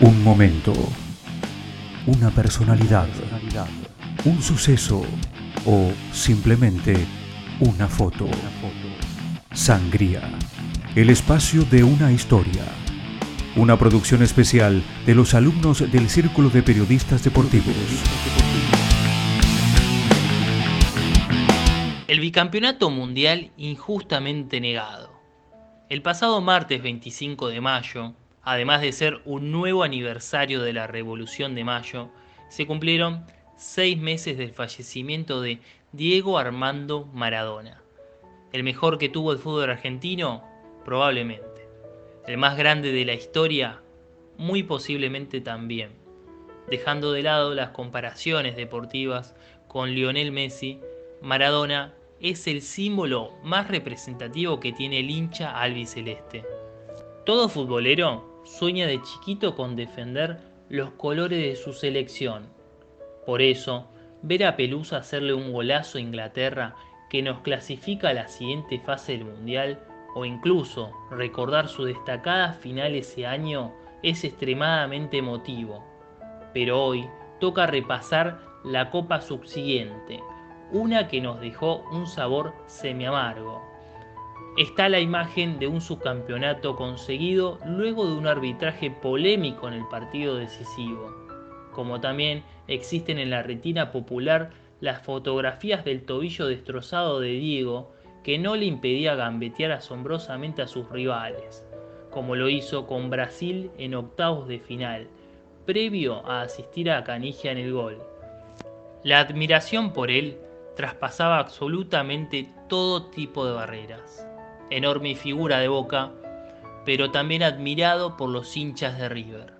Un momento, una personalidad, un suceso o simplemente una foto. Sangría, el espacio de una historia. Una producción especial de los alumnos del Círculo de Periodistas Deportivos. El bicampeonato mundial injustamente negado. El pasado martes 25 de mayo, además de ser un nuevo aniversario de la Revolución de Mayo, se cumplieron seis meses del fallecimiento de Diego Armando Maradona. ¿El mejor que tuvo el fútbol argentino? Probablemente. ¿El más grande de la historia? Muy posiblemente también. Dejando de lado las comparaciones deportivas con Lionel Messi, Maradona es el símbolo más representativo que tiene el hincha albiceleste. Todo futbolero sueña de chiquito con defender los colores de su selección. Por eso, ver a Pelusa hacerle un golazo a Inglaterra que nos clasifica a la siguiente fase del Mundial o incluso recordar su destacada final ese año es extremadamente emotivo. Pero hoy toca repasar la copa subsiguiente, una que nos dejó un sabor semi amargo está la imagen de un subcampeonato conseguido luego de un arbitraje polémico en el partido decisivo, como también existen en la retina popular las fotografías del tobillo destrozado de Diego que no le impedía gambetear asombrosamente a sus rivales, como lo hizo con Brasil en octavos de final, previo a asistir a Canigia en el gol. La admiración por él traspasaba absolutamente todo tipo de barreras enorme figura de Boca, pero también admirado por los hinchas de River.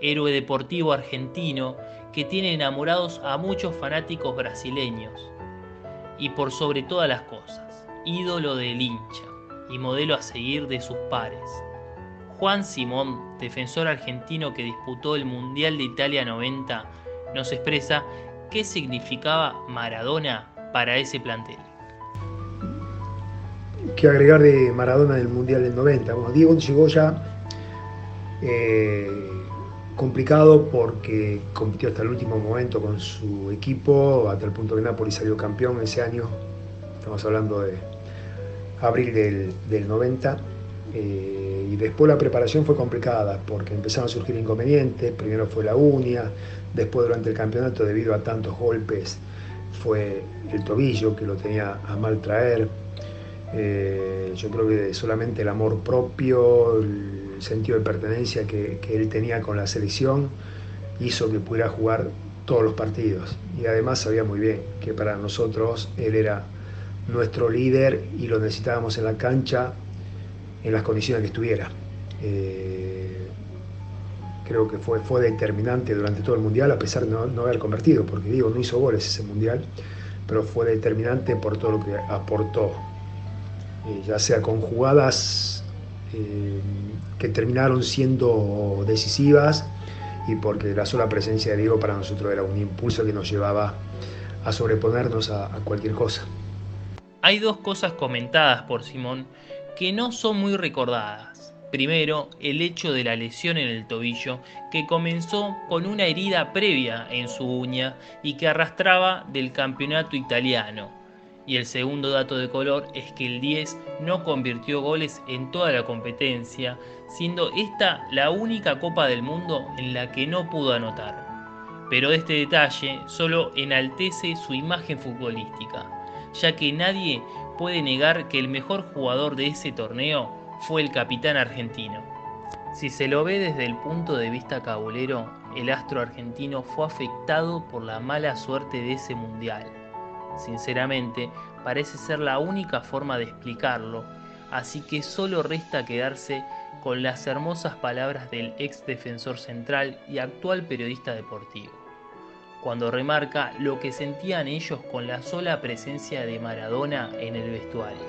Héroe deportivo argentino que tiene enamorados a muchos fanáticos brasileños. Y por sobre todas las cosas, ídolo del hincha y modelo a seguir de sus pares. Juan Simón, defensor argentino que disputó el Mundial de Italia 90, nos expresa qué significaba Maradona para ese plantel que agregar de Maradona del Mundial del 90. Bueno, Diego llegó ya eh, complicado porque compitió hasta el último momento con su equipo, hasta el punto que Napoli salió campeón ese año. Estamos hablando de abril del, 90. Eh, y después la preparación fue complicada porque empezaron a surgir inconvenientes. Primero fue la uña, después durante el campeonato, debido a tantos golpes, fue el tobillo que lo tenía a mal traer eh, yo creo que solamente el amor propio, el sentido de pertenencia que, él tenía con la selección hizo que pudiera jugar todos los partidos. Y además sabía muy bien que para nosotros él era nuestro líder y lo necesitábamos en la cancha en las condiciones que estuviera. Eh, creo que fue, fue determinante durante todo el Mundial, a pesar de no, no, haber convertido, porque digo, no hizo goles ese Mundial, pero fue determinante por todo lo que aportó eh, ya sea con jugadas eh, que terminaron siendo decisivas y porque la sola presencia de Diego para nosotros era un impulso que nos llevaba a sobreponernos a, a cualquier cosa. Hay dos cosas comentadas por Simón que no son muy recordadas. Primero, el hecho de la lesión en el tobillo, que comenzó con una herida previa en su uña y que arrastraba del campeonato italiano, y el segundo dato de color es que el 10 no convirtió goles en toda la competencia, siendo esta la única Copa del Mundo en la que no pudo anotar. Pero este detalle solo enaltece su imagen futbolística, ya que nadie puede negar que el mejor jugador de ese torneo fue el capitán argentino. Si se lo ve desde el punto de vista cabulero, el astro argentino fue afectado por la mala suerte de ese mundial Sinceramente, parece ser la única forma de explicarlo, así que solo resta quedarse con las hermosas palabras del ex defensor central y actual periodista deportivo, cuando remarca lo que sentían ellos con la sola presencia de Maradona en el vestuario.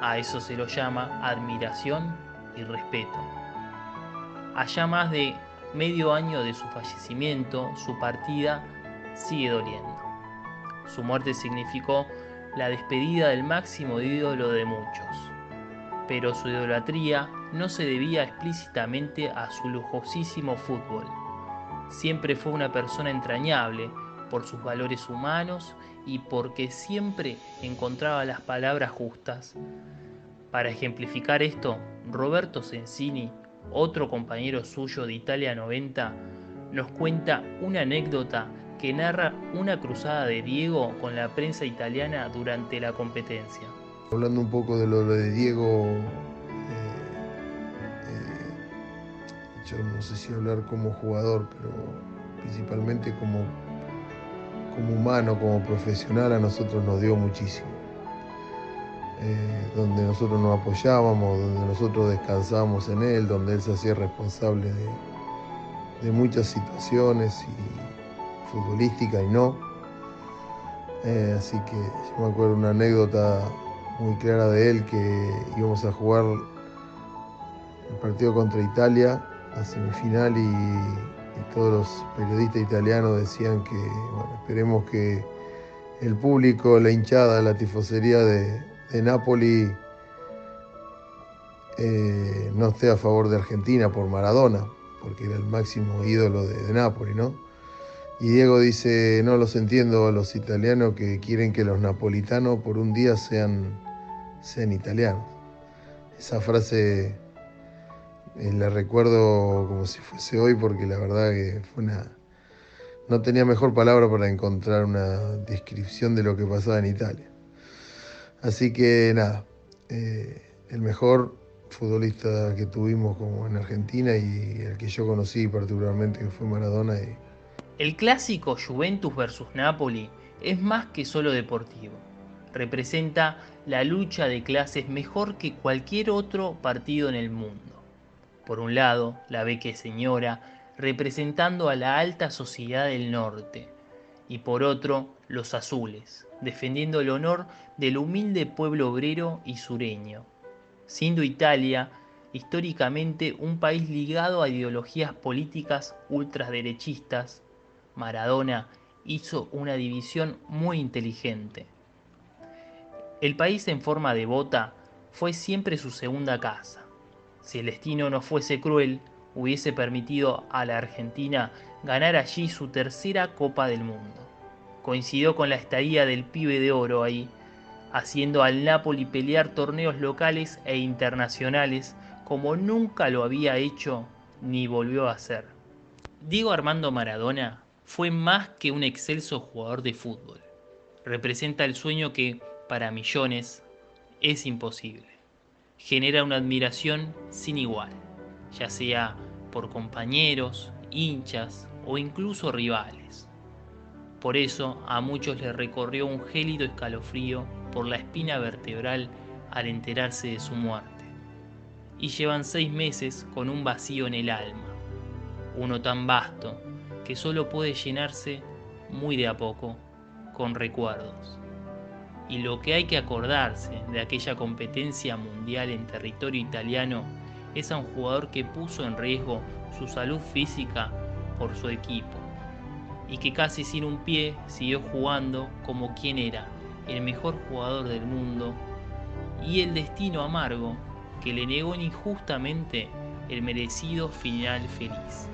A eso se lo llama admiración y respeto. Allá más de medio año de su fallecimiento, su partida sigue doliendo. Su muerte significó la despedida del máximo ídolo de muchos. Pero su idolatría no se debía explícitamente a su lujosísimo fútbol. Siempre fue una persona entrañable por sus valores humanos y porque siempre encontraba las palabras justas. Para ejemplificar esto, Roberto Sensini, otro compañero suyo de Italia 90, nos cuenta una anécdota que narra una cruzada de Diego con la prensa italiana durante la competencia. Hablando un poco de lo de Diego, eh, eh, yo no sé si hablar como jugador, pero principalmente como, como humano, como profesional, a nosotros nos dio muchísimo. Eh, donde nosotros nos apoyábamos, donde nosotros descansábamos en él, donde él se hacía responsable de, de muchas situaciones y futbolística y no. Eh, así que yo me acuerdo una anécdota muy clara de él que íbamos a jugar el partido contra Italia, la semifinal, y, todos los periodistas italianos decían que esperemos que el público, la hinchada, la tifosería de, de Napoli eh, no esté a favor de Argentina por Maradona, porque era el máximo ídolo de, de Napoli, ¿no? Y Diego dice, no los entiendo a los italianos que quieren que los napolitanos por un día sean, sean italianos. Esa frase eh, la recuerdo como si fuese hoy porque la verdad que fue una... No tenía mejor palabra para encontrar una descripción de lo que pasaba en Italia. Así que nada, eh, el mejor futbolista que tuvimos como en Argentina y el que yo conocí particularmente que fue Maradona. Y... El clásico Juventus versus Napoli es más que solo deportivo. Representa la lucha de clases mejor que cualquier otro partido en el mundo. Por un lado, la Beque Señora, representando a la alta sociedad del norte, y por otro, los azules, defendiendo el honor del humilde pueblo obrero y sureño siendo Italia históricamente un país ligado a ideologías políticas ultraderechistas, Maradona hizo una división muy inteligente. El país en forma de bota fue siempre su segunda casa. Si el destino no fuese cruel, hubiese permitido a la Argentina ganar allí su tercera Copa del Mundo. Coincidió con la estadía del pibe de oro ahí, haciendo al Napoli pelear torneos locales e internacionales como nunca lo había hecho ni volvió a hacer. Diego Armando Maradona fue más que un excelso jugador de fútbol. Representa el sueño que, para millones, es imposible. Genera una admiración sin igual, ya sea por compañeros, hinchas o incluso rivales. Por eso a muchos les recorrió un gélido escalofrío por la espina vertebral al enterarse de su muerte. Y llevan seis meses con un vacío en el alma, uno tan vasto que solo puede llenarse muy de a poco con recuerdos. Y lo que hay que acordarse de aquella competencia mundial en territorio italiano es a un jugador que puso en riesgo su salud física por su equipo y que casi sin un pie siguió jugando como quien era, el mejor jugador del mundo, y el destino amargo que le negó injustamente el merecido final feliz.